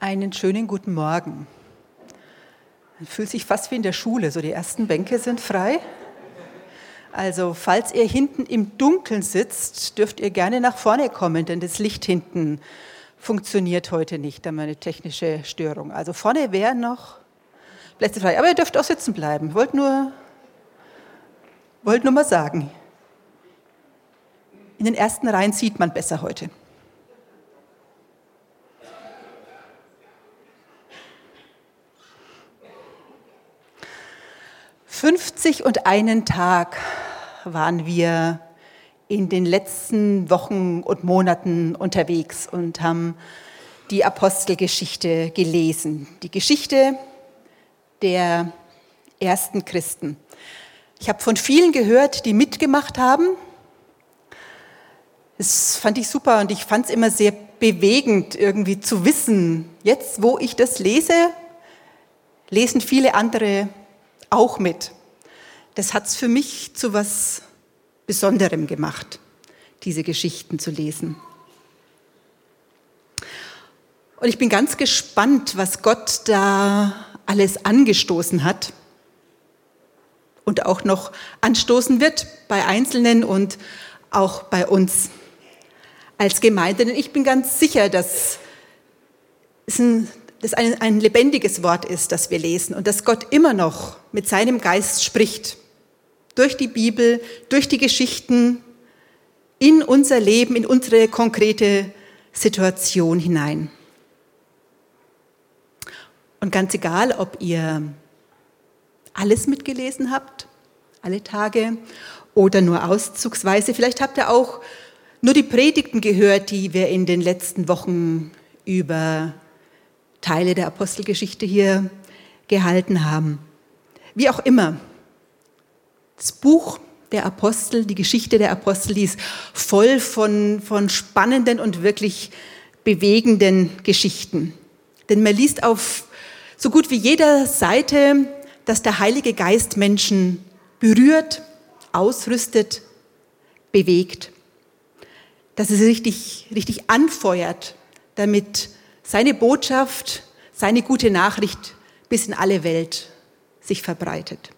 Einen schönen guten Morgen. Man fühlt sich fast wie in der Schule, so die ersten Bänke sind frei. Also falls ihr hinten im Dunkeln sitzt, dürft ihr gerne nach vorne kommen, denn das Licht hinten funktioniert heute nicht, da haben wir eine technische Störung. Also vorne wären noch Plätze frei, aber ihr dürft auch sitzen bleiben. Wollt nur, wollt nur mal sagen. In den ersten Reihen sieht man besser heute. 50 und einen Tag waren wir in den letzten Wochen und Monaten unterwegs und haben die Apostelgeschichte gelesen. Die Geschichte der ersten Christen. Ich habe von vielen gehört, die mitgemacht haben. Das fand ich super und ich fand es immer sehr bewegend, irgendwie zu wissen, jetzt wo ich das lese, lesen viele andere auch mit. Das hat es für mich zu was Besonderem gemacht, diese Geschichten zu lesen. Und ich bin ganz gespannt, was Gott da alles angestoßen hat und auch noch anstoßen wird bei Einzelnen und auch bei uns als Gemeinde. Denn ich bin ganz sicher, dass es ein das ein, ein lebendiges Wort ist, das wir lesen und dass Gott immer noch mit seinem Geist spricht. Durch die Bibel, durch die Geschichten, in unser Leben, in unsere konkrete Situation hinein. Und ganz egal, ob ihr alles mitgelesen habt, alle Tage, oder nur auszugsweise, vielleicht habt ihr auch nur die Predigten gehört, die wir in den letzten Wochen über Teile der Apostelgeschichte hier gehalten haben. Wie auch immer, das Buch der Apostel, die Geschichte der Apostel, die ist voll von, von spannenden und wirklich bewegenden Geschichten. Denn man liest auf so gut wie jeder Seite, dass der Heilige Geist Menschen berührt, ausrüstet, bewegt. Dass sie richtig, richtig anfeuert, damit seine Botschaft, seine gute Nachricht bis in alle Welt sich verbreitet.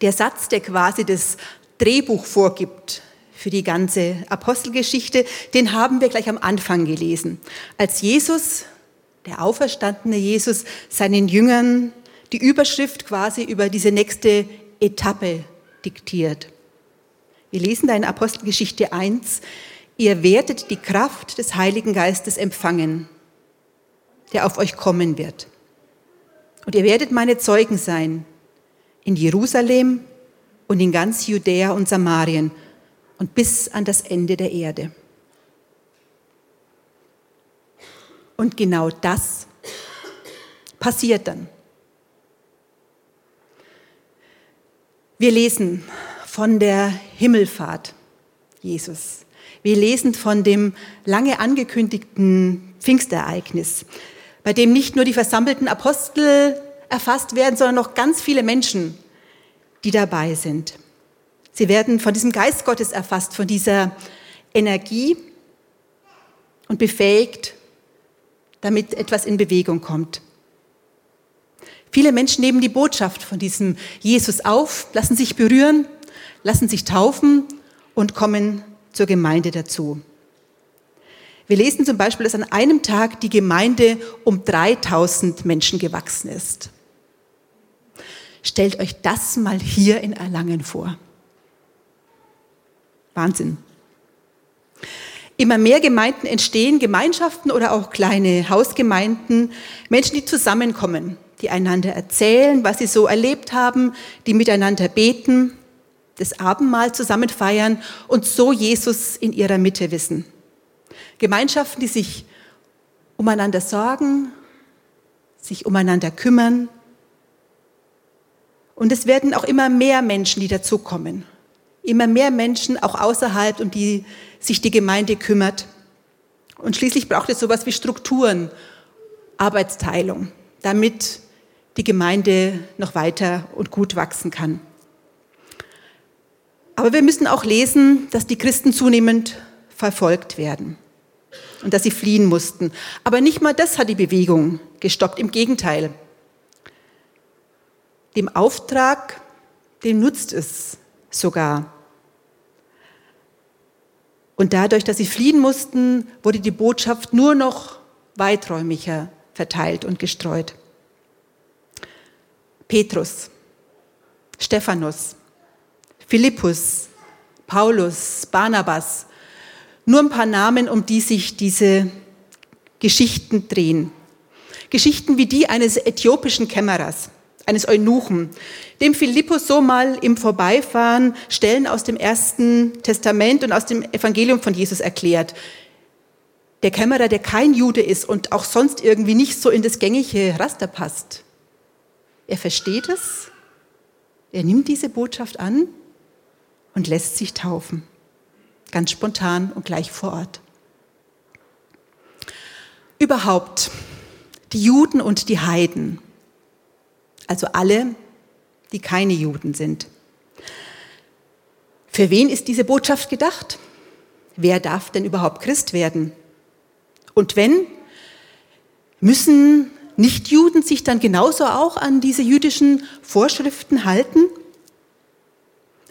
Der Satz, der quasi das Drehbuch vorgibt für die ganze Apostelgeschichte, den haben wir gleich am Anfang gelesen. Als Jesus, der auferstandene Jesus, seinen Jüngern die Überschrift quasi über diese nächste Etappe diktiert. Wir lesen da in Apostelgeschichte 1, ihr werdet die Kraft des Heiligen Geistes empfangen, der auf euch kommen wird. Und ihr werdet meine Zeugen sein in Jerusalem und in ganz Judäa und Samarien und bis an das Ende der Erde. Und genau das passiert dann. Wir lesen von der Himmelfahrt Jesus. Wir lesen von dem lange angekündigten Pfingstereignis, bei dem nicht nur die versammelten Apostel erfasst werden, sondern noch ganz viele Menschen, die dabei sind. Sie werden von diesem Geist Gottes erfasst, von dieser Energie und befähigt, damit etwas in Bewegung kommt. Viele Menschen nehmen die Botschaft von diesem Jesus auf, lassen sich berühren, lassen sich taufen und kommen zur Gemeinde dazu. Wir lesen zum Beispiel, dass an einem Tag die Gemeinde um 3000 Menschen gewachsen ist. Stellt euch das mal hier in Erlangen vor. Wahnsinn. Immer mehr Gemeinden entstehen, Gemeinschaften oder auch kleine Hausgemeinden, Menschen, die zusammenkommen, die einander erzählen, was sie so erlebt haben, die miteinander beten, das Abendmahl zusammen feiern und so Jesus in ihrer Mitte wissen. Gemeinschaften, die sich umeinander sorgen, sich umeinander kümmern. Und es werden auch immer mehr Menschen, die dazukommen. Immer mehr Menschen, auch außerhalb, um die sich die Gemeinde kümmert. Und schließlich braucht es sowas wie Strukturen, Arbeitsteilung, damit die Gemeinde noch weiter und gut wachsen kann. Aber wir müssen auch lesen, dass die Christen zunehmend verfolgt werden. und dass sie fliehen mussten. Aber nicht mal das hat die Bewegung gestoppt, im Gegenteil. Dem Auftrag, dem nutzt es sogar. Und dadurch, dass sie fliehen mussten, wurde die Botschaft nur noch weiträumiger verteilt und gestreut. Petrus, Stephanus, Philippus, Paulus, Barnabas, nur ein paar Namen, um die sich diese Geschichten drehen. Geschichten wie die eines äthiopischen Kämmerers, eines Eunuchen, dem Philippus so mal im Vorbeifahren Stellen aus dem Ersten Testament und aus dem Evangelium von Jesus erklärt. Der Kämmerer, der kein Jude ist und auch sonst irgendwie nicht so in das gängige Raster passt. Er versteht es, er nimmt diese Botschaft an und lässt sich taufen. Ganz spontan und gleich vor Ort. Überhaupt, die Juden und die Heiden, also alle, die keine Juden sind. Für wen ist diese Botschaft gedacht? Wer darf denn überhaupt Christ werden? Und wenn, müssen Nichtjuden sich dann genauso auch an diese jüdischen Vorschriften halten?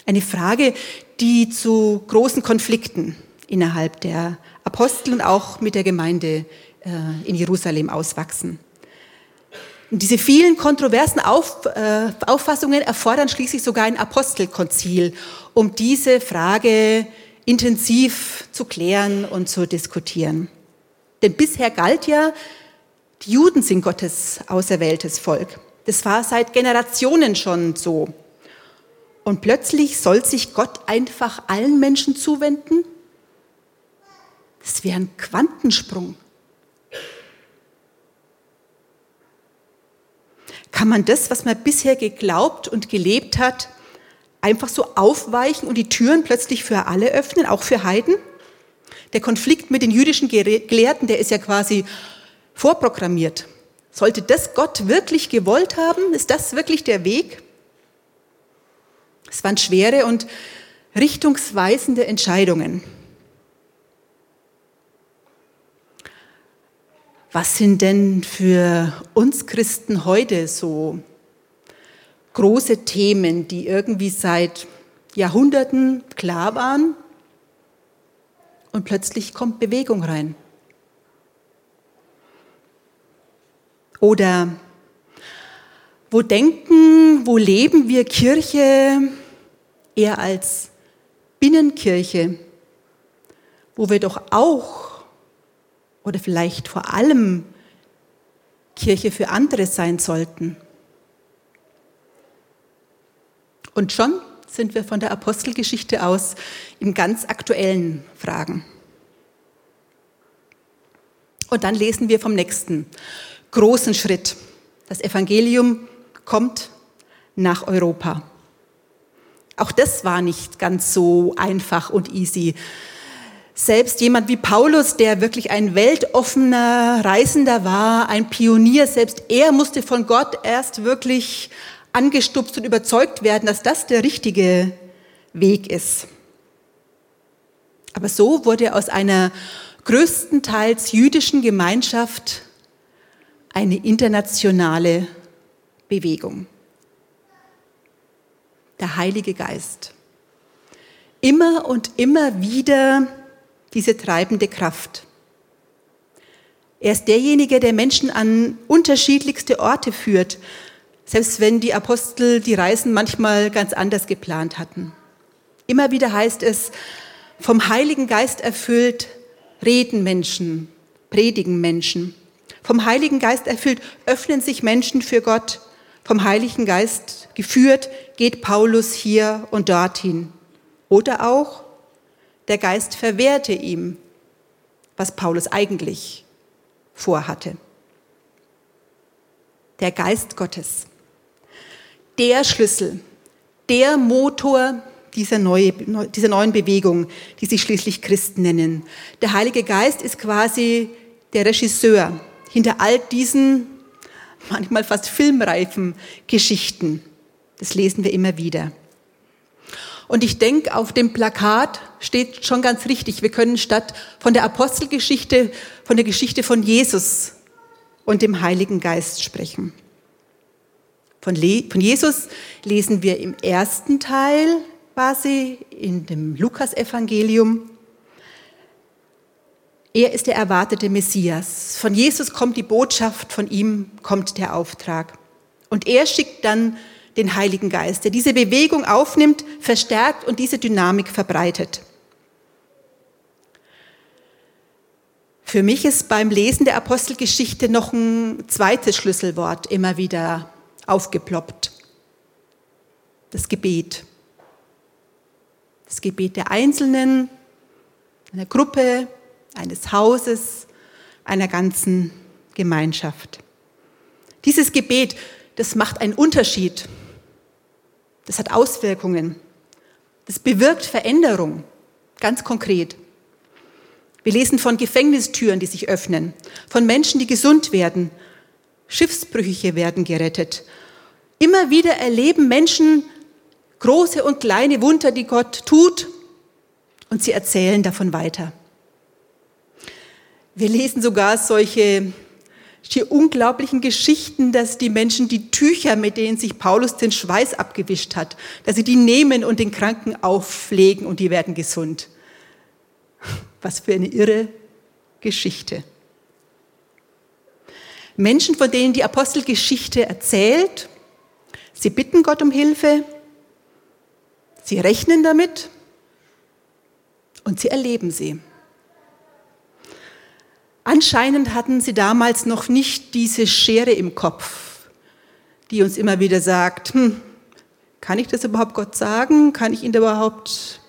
Eine Frage, die zu großen Konflikten innerhalb der Apostel und auch mit der Gemeinde äh, in Jerusalem auswachsen. Und diese vielen kontroversen Auf, äh, Auffassungen erfordern schließlich sogar ein Apostelkonzil, um diese Frage intensiv zu klären und zu diskutieren. Denn bisher galt ja, die Juden sind Gottes auserwähltes Volk. Das war seit Generationen schon so. Und plötzlich soll sich Gott einfach allen Menschen zuwenden? Das wäre ein Quantensprung. Kann man das, was man bisher geglaubt und gelebt hat, einfach so aufweichen und die Türen plötzlich für alle öffnen, auch für Heiden? Der Konflikt mit den jüdischen Gelehrten, der ist ja quasi vorprogrammiert. Sollte das Gott wirklich gewollt haben? Ist das wirklich der Weg? Es waren schwere und richtungsweisende Entscheidungen. Was sind denn für uns Christen heute so große Themen, die irgendwie seit Jahrhunderten klar waren und plötzlich kommt Bewegung rein? Oder wo denken, wo leben wir Kirche eher als Binnenkirche, wo wir doch auch oder vielleicht vor allem Kirche für andere sein sollten. Und schon sind wir von der Apostelgeschichte aus in ganz aktuellen Fragen. Und dann lesen wir vom nächsten großen Schritt. Das Evangelium kommt nach Europa. Auch das war nicht ganz so einfach und easy. Selbst jemand wie Paulus, der wirklich ein weltoffener Reisender war, ein Pionier, selbst er musste von Gott erst wirklich angestupst und überzeugt werden, dass das der richtige Weg ist. Aber so wurde aus einer größtenteils jüdischen Gemeinschaft eine internationale Bewegung. Der Heilige Geist. Immer und immer wieder diese treibende Kraft. Er ist derjenige, der Menschen an unterschiedlichste Orte führt, selbst wenn die Apostel die Reisen manchmal ganz anders geplant hatten. Immer wieder heißt es, vom Heiligen Geist erfüllt, reden Menschen, predigen Menschen. Vom Heiligen Geist erfüllt, öffnen sich Menschen für Gott. Vom Heiligen Geist geführt, geht Paulus hier und dorthin. Oder auch, der Geist verwehrte ihm, was Paulus eigentlich vorhatte. Der Geist Gottes, der Schlüssel, der Motor dieser, neue, dieser neuen Bewegung, die sich schließlich Christen nennen. Der Heilige Geist ist quasi der Regisseur hinter all diesen manchmal fast filmreifen Geschichten. Das lesen wir immer wieder. Und ich denke, auf dem Plakat steht schon ganz richtig, wir können statt von der Apostelgeschichte, von der Geschichte von Jesus und dem Heiligen Geist sprechen. Von, von Jesus lesen wir im ersten Teil quasi in dem Lukasevangelium. Er ist der erwartete Messias. Von Jesus kommt die Botschaft, von ihm kommt der Auftrag. Und er schickt dann den Heiligen Geist, der diese Bewegung aufnimmt, verstärkt und diese Dynamik verbreitet. Für mich ist beim Lesen der Apostelgeschichte noch ein zweites Schlüsselwort immer wieder aufgeploppt. Das Gebet. Das Gebet der Einzelnen, einer Gruppe, eines Hauses, einer ganzen Gemeinschaft. Dieses Gebet, das macht einen Unterschied. Das hat Auswirkungen. Das bewirkt Veränderung, ganz konkret. Wir lesen von Gefängnistüren, die sich öffnen, von Menschen, die gesund werden, Schiffsbrüchige werden gerettet. Immer wieder erleben Menschen große und kleine Wunder, die Gott tut, und sie erzählen davon weiter. Wir lesen sogar solche die unglaublichen Geschichten, dass die Menschen die Tücher, mit denen sich Paulus den Schweiß abgewischt hat, dass sie die nehmen und den Kranken auflegen und die werden gesund. Was für eine irre Geschichte. Menschen, von denen die Apostelgeschichte erzählt, sie bitten Gott um Hilfe, sie rechnen damit und sie erleben sie. Anscheinend hatten sie damals noch nicht diese Schere im Kopf, die uns immer wieder sagt, hm, kann ich das überhaupt Gott sagen? Kann ich ihn überhaupt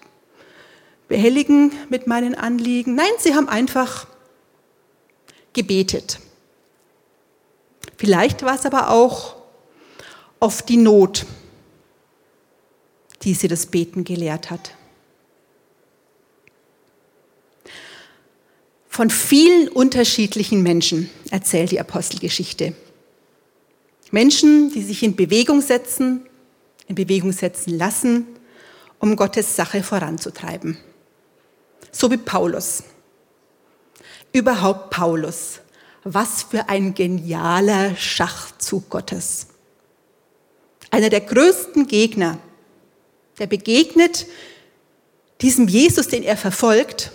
behelligen mit meinen Anliegen? Nein, sie haben einfach gebetet. Vielleicht war es aber auch oft die Not, die sie das Beten gelehrt hat. Von vielen unterschiedlichen Menschen erzählt die Apostelgeschichte. Menschen, die sich in Bewegung setzen, in Bewegung setzen lassen, um Gottes Sache voranzutreiben. So wie Paulus. Überhaupt Paulus. Was für ein genialer Schachzug Gottes. Einer der größten Gegner, der begegnet diesem Jesus, den er verfolgt,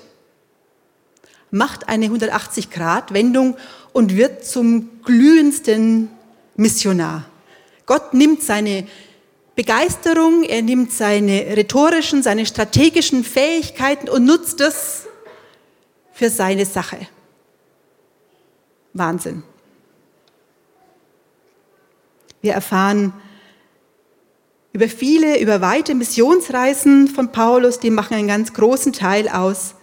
macht eine 180-Grad-Wendung und wird zum glühendsten Missionar. Gott nimmt seine Begeisterung, er nimmt seine rhetorischen, seine strategischen Fähigkeiten und nutzt das für seine Sache. Wahnsinn. Wir erfahren über viele, über weite Missionsreisen von Paulus, die machen einen ganz großen Teil aus.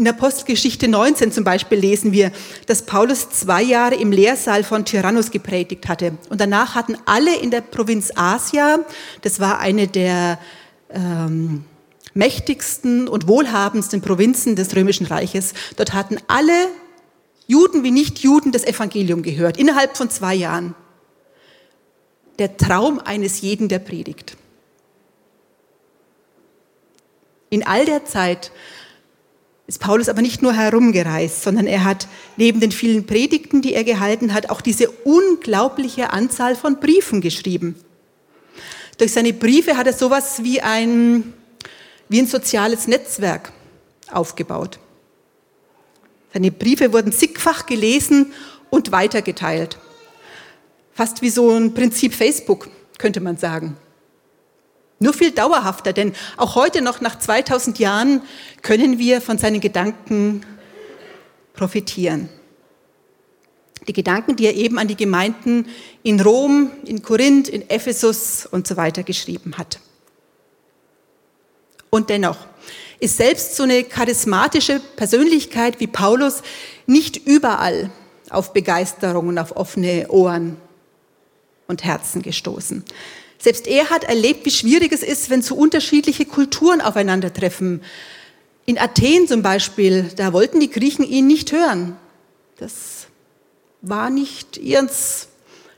In Apostelgeschichte 19 zum Beispiel lesen wir, dass Paulus zwei Jahre im Lehrsaal von Tyrannus gepredigt hatte. Und danach hatten alle in der Provinz Asia, das war eine der ähm, mächtigsten und wohlhabendsten Provinzen des Römischen Reiches, dort hatten alle Juden wie Nichtjuden das Evangelium gehört, innerhalb von zwei Jahren. Der Traum eines jeden, der predigt. In all der Zeit ist Paulus aber nicht nur herumgereist, sondern er hat neben den vielen Predigten, die er gehalten hat, auch diese unglaubliche Anzahl von Briefen geschrieben. Durch seine Briefe hat er sowas wie ein, wie ein soziales Netzwerk aufgebaut. Seine Briefe wurden zigfach gelesen und weitergeteilt. Fast wie so ein Prinzip Facebook, könnte man sagen. Nur viel dauerhafter, denn auch heute noch nach 2000 Jahren können wir von seinen Gedanken profitieren. Die Gedanken, die er eben an die Gemeinden in Rom, in Korinth, in Ephesus und so weiter geschrieben hat. Und dennoch ist selbst so eine charismatische Persönlichkeit wie Paulus nicht überall auf Begeisterung und auf offene Ohren und Herzen gestoßen. Selbst er hat erlebt, wie schwierig es ist, wenn so unterschiedliche Kulturen aufeinandertreffen. In Athen zum Beispiel, da wollten die Griechen ihn nicht hören. Das war nicht ihrs.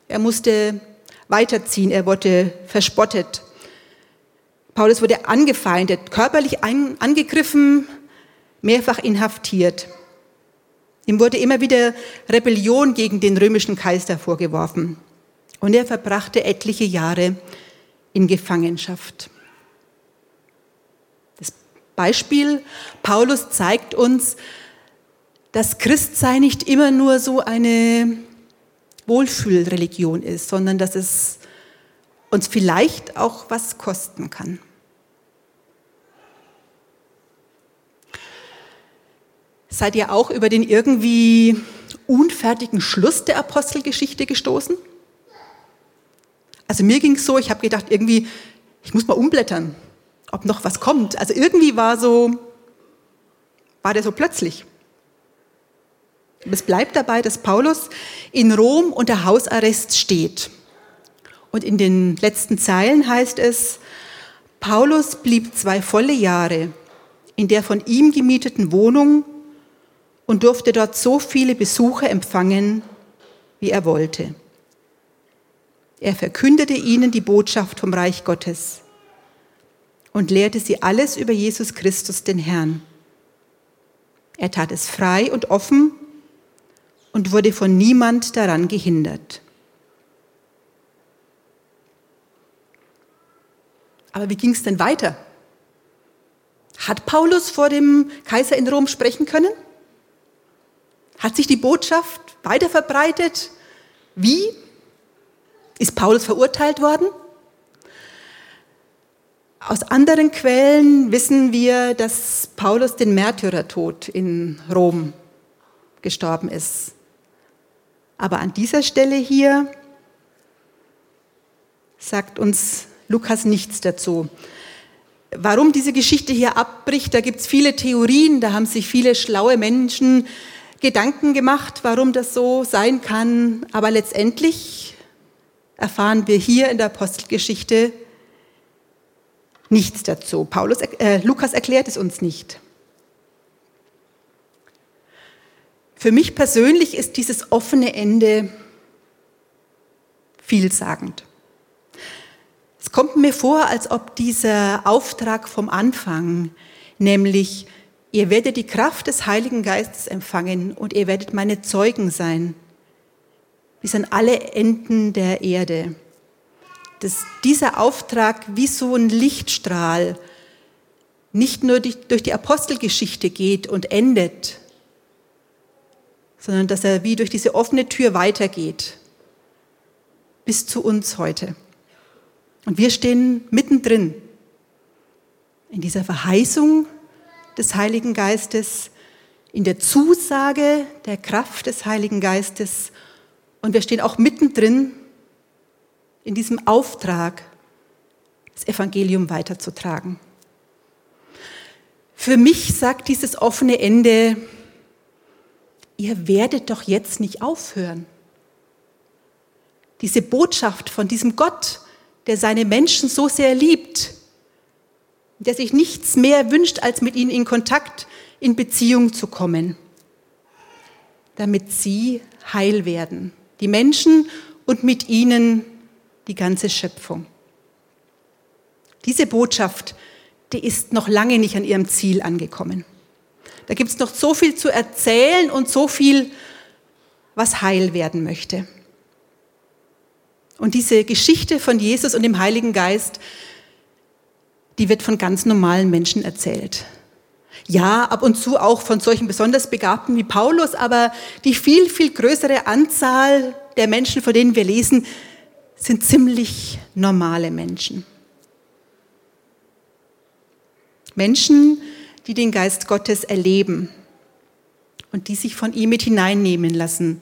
Er musste weiterziehen, er wurde verspottet. Paulus wurde angefeindet, körperlich angegriffen, mehrfach inhaftiert. Ihm wurde immer wieder Rebellion gegen den römischen Kaiser vorgeworfen. Und er verbrachte etliche Jahre in Gefangenschaft. Das Beispiel Paulus zeigt uns, dass Christsein nicht immer nur so eine Wohlfühlreligion ist, sondern dass es uns vielleicht auch was kosten kann. Seid ihr auch über den irgendwie unfertigen Schluss der Apostelgeschichte gestoßen? Also mir ging es so, ich habe gedacht, irgendwie, ich muss mal umblättern, ob noch was kommt. Also irgendwie war so, war der so plötzlich. Es bleibt dabei, dass Paulus in Rom unter Hausarrest steht. Und in den letzten Zeilen heißt es, Paulus blieb zwei volle Jahre in der von ihm gemieteten Wohnung und durfte dort so viele Besucher empfangen, wie er wollte. Er verkündete ihnen die Botschaft vom Reich Gottes und lehrte sie alles über Jesus Christus, den Herrn. Er tat es frei und offen und wurde von niemand daran gehindert. Aber wie ging es denn weiter? Hat Paulus vor dem Kaiser in Rom sprechen können? Hat sich die Botschaft weiter verbreitet? Wie? Ist Paulus verurteilt worden? Aus anderen Quellen wissen wir, dass Paulus den Märtyrertod in Rom gestorben ist. Aber an dieser Stelle hier sagt uns Lukas nichts dazu. Warum diese Geschichte hier abbricht, da gibt es viele Theorien, da haben sich viele schlaue Menschen Gedanken gemacht, warum das so sein kann. Aber letztendlich erfahren wir hier in der Apostelgeschichte nichts dazu. Paulus, äh, Lukas erklärt es uns nicht. Für mich persönlich ist dieses offene Ende vielsagend. Es kommt mir vor, als ob dieser Auftrag vom Anfang, nämlich ihr werdet die Kraft des Heiligen Geistes empfangen und ihr werdet meine Zeugen sein, bis an alle Enden der Erde, dass dieser Auftrag wie so ein Lichtstrahl nicht nur durch die Apostelgeschichte geht und endet, sondern dass er wie durch diese offene Tür weitergeht bis zu uns heute. Und wir stehen mittendrin in dieser Verheißung des Heiligen Geistes, in der Zusage der Kraft des Heiligen Geistes und wir stehen auch mittendrin in diesem Auftrag, das Evangelium weiterzutragen. Für mich sagt dieses offene Ende, ihr werdet doch jetzt nicht aufhören. Diese Botschaft von diesem Gott, der seine Menschen so sehr liebt, der sich nichts mehr wünscht, als mit ihnen in Kontakt, in Beziehung zu kommen, damit sie heil werden. Die Menschen und mit ihnen die ganze Schöpfung. Diese Botschaft, die ist noch lange nicht an ihrem Ziel angekommen. Da gibt es noch so viel zu erzählen und so viel, was heil werden möchte. Und diese Geschichte von Jesus und dem Heiligen Geist, die wird von ganz normalen Menschen erzählt. Ja, ab und zu auch von solchen besonders Begabten wie Paulus, aber die viel, viel größere Anzahl der Menschen, von denen wir lesen, sind ziemlich normale Menschen. Menschen, die den Geist Gottes erleben und die sich von ihm mit hineinnehmen lassen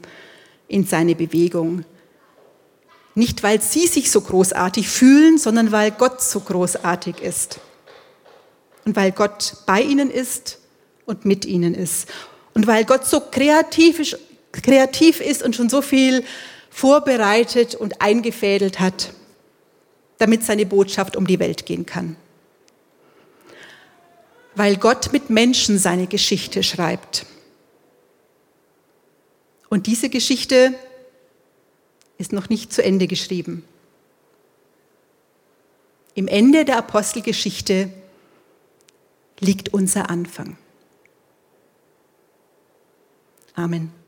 in seine Bewegung. Nicht, weil sie sich so großartig fühlen, sondern weil Gott so großartig ist. Und weil Gott bei ihnen ist und mit ihnen ist. Und weil Gott so kreativ ist, kreativ ist und schon so viel vorbereitet und eingefädelt hat, damit seine Botschaft um die Welt gehen kann. Weil Gott mit Menschen seine Geschichte schreibt. Und diese Geschichte ist noch nicht zu Ende geschrieben. Im Ende der Apostelgeschichte liegt unser Anfang. Amen.